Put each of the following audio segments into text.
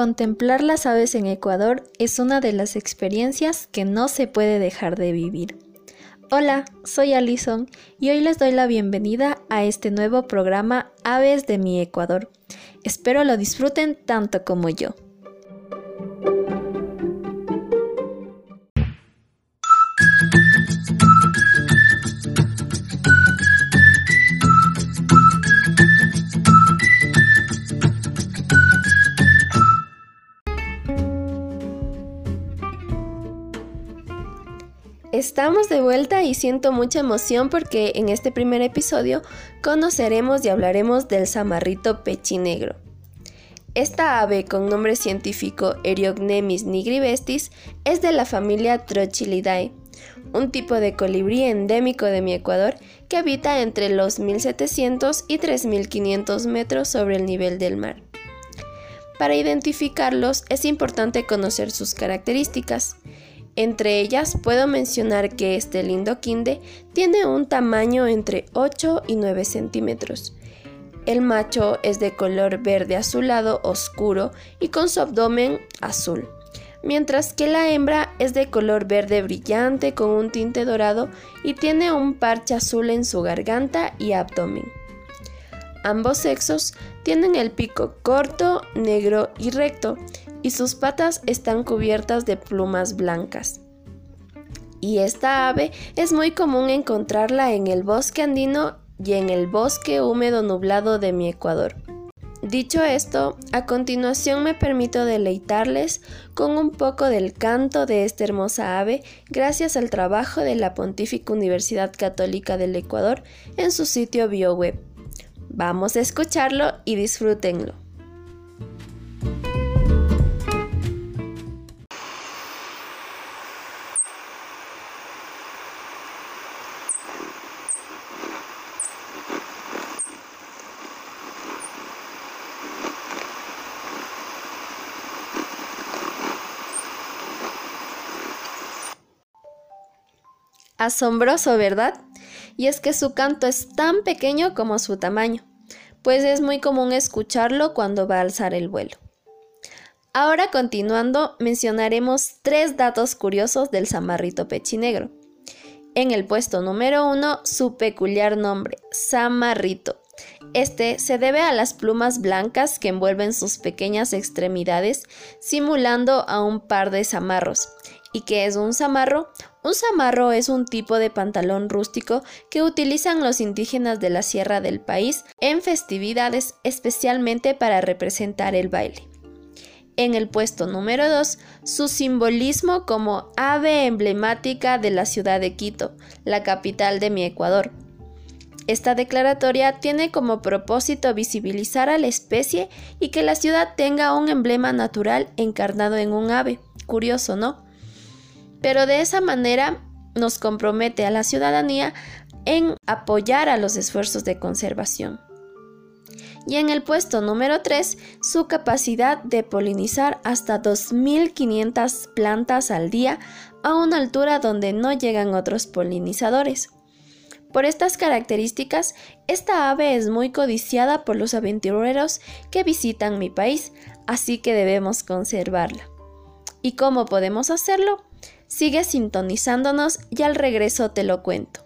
Contemplar las aves en Ecuador es una de las experiencias que no se puede dejar de vivir. Hola, soy Alison y hoy les doy la bienvenida a este nuevo programa Aves de mi Ecuador. Espero lo disfruten tanto como yo. Estamos de vuelta y siento mucha emoción porque en este primer episodio conoceremos y hablaremos del zamarrito pechinegro. Esta ave con nombre científico Eriognemis nigrivestis es de la familia Trochilidae, un tipo de colibrí endémico de mi Ecuador que habita entre los 1700 y 3500 metros sobre el nivel del mar. Para identificarlos es importante conocer sus características. Entre ellas puedo mencionar que este lindo quinde tiene un tamaño entre 8 y 9 centímetros. El macho es de color verde azulado oscuro y con su abdomen azul, mientras que la hembra es de color verde brillante con un tinte dorado y tiene un parche azul en su garganta y abdomen. Ambos sexos tienen el pico corto, negro y recto y sus patas están cubiertas de plumas blancas. Y esta ave es muy común encontrarla en el bosque andino y en el bosque húmedo nublado de mi Ecuador. Dicho esto, a continuación me permito deleitarles con un poco del canto de esta hermosa ave gracias al trabajo de la Pontífica Universidad Católica del Ecuador en su sitio BioWeb. Vamos a escucharlo y disfrútenlo. Asombroso, ¿verdad? Y es que su canto es tan pequeño como su tamaño, pues es muy común escucharlo cuando va a alzar el vuelo. Ahora continuando, mencionaremos tres datos curiosos del zamarrito pechinegro. En el puesto número uno, su peculiar nombre, zamarrito. Este se debe a las plumas blancas que envuelven sus pequeñas extremidades, simulando a un par de zamarros. ¿Y qué es un zamarro? Un zamarro es un tipo de pantalón rústico que utilizan los indígenas de la sierra del país en festividades especialmente para representar el baile. En el puesto número 2, su simbolismo como ave emblemática de la ciudad de Quito, la capital de mi Ecuador. Esta declaratoria tiene como propósito visibilizar a la especie y que la ciudad tenga un emblema natural encarnado en un ave. Curioso, ¿no? Pero de esa manera nos compromete a la ciudadanía en apoyar a los esfuerzos de conservación. Y en el puesto número 3, su capacidad de polinizar hasta 2.500 plantas al día a una altura donde no llegan otros polinizadores. Por estas características, esta ave es muy codiciada por los aventureros que visitan mi país, así que debemos conservarla. ¿Y cómo podemos hacerlo? Sigue sintonizándonos y al regreso te lo cuento.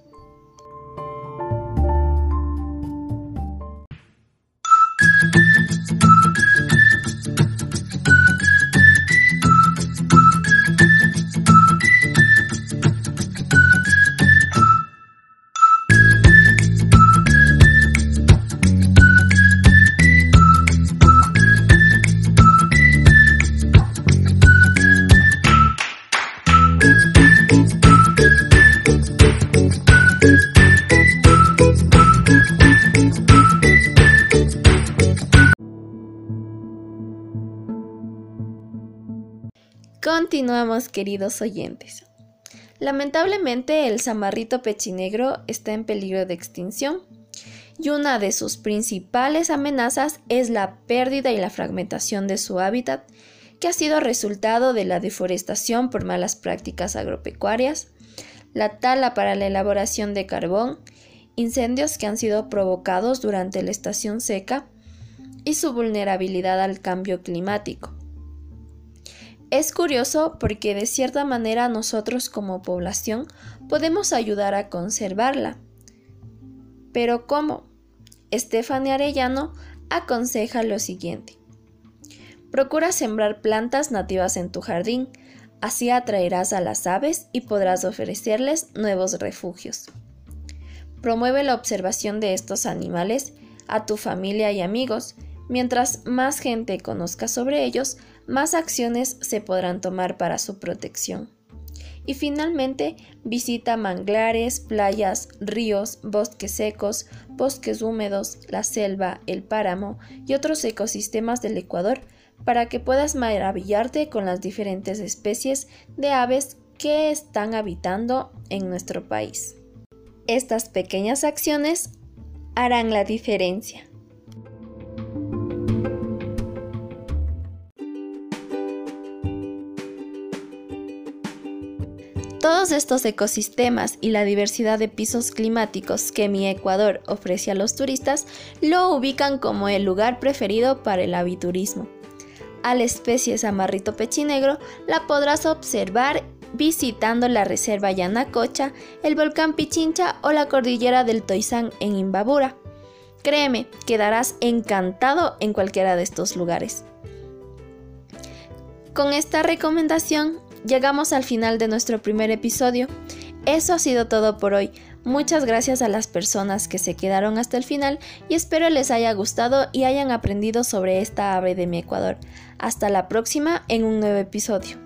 Continuamos, queridos oyentes. Lamentablemente, el zamarrito pechinegro está en peligro de extinción y una de sus principales amenazas es la pérdida y la fragmentación de su hábitat, que ha sido resultado de la deforestación por malas prácticas agropecuarias, la tala para la elaboración de carbón, incendios que han sido provocados durante la estación seca y su vulnerabilidad al cambio climático. Es curioso porque de cierta manera nosotros como población podemos ayudar a conservarla. Pero ¿cómo? Estefania Arellano aconseja lo siguiente. Procura sembrar plantas nativas en tu jardín, así atraerás a las aves y podrás ofrecerles nuevos refugios. Promueve la observación de estos animales a tu familia y amigos. Mientras más gente conozca sobre ellos, más acciones se podrán tomar para su protección. Y finalmente, visita manglares, playas, ríos, bosques secos, bosques húmedos, la selva, el páramo y otros ecosistemas del Ecuador para que puedas maravillarte con las diferentes especies de aves que están habitando en nuestro país. Estas pequeñas acciones harán la diferencia. Todos estos ecosistemas y la diversidad de pisos climáticos que mi Ecuador ofrece a los turistas lo ubican como el lugar preferido para el aviturismo. A la especie samarrito pechinegro la podrás observar visitando la reserva Yanacocha, el volcán Pichincha o la cordillera del Toizán en Imbabura. Créeme, quedarás encantado en cualquiera de estos lugares. Con esta recomendación llegamos al final de nuestro primer episodio. Eso ha sido todo por hoy. Muchas gracias a las personas que se quedaron hasta el final y espero les haya gustado y hayan aprendido sobre esta ave de mi Ecuador. Hasta la próxima en un nuevo episodio.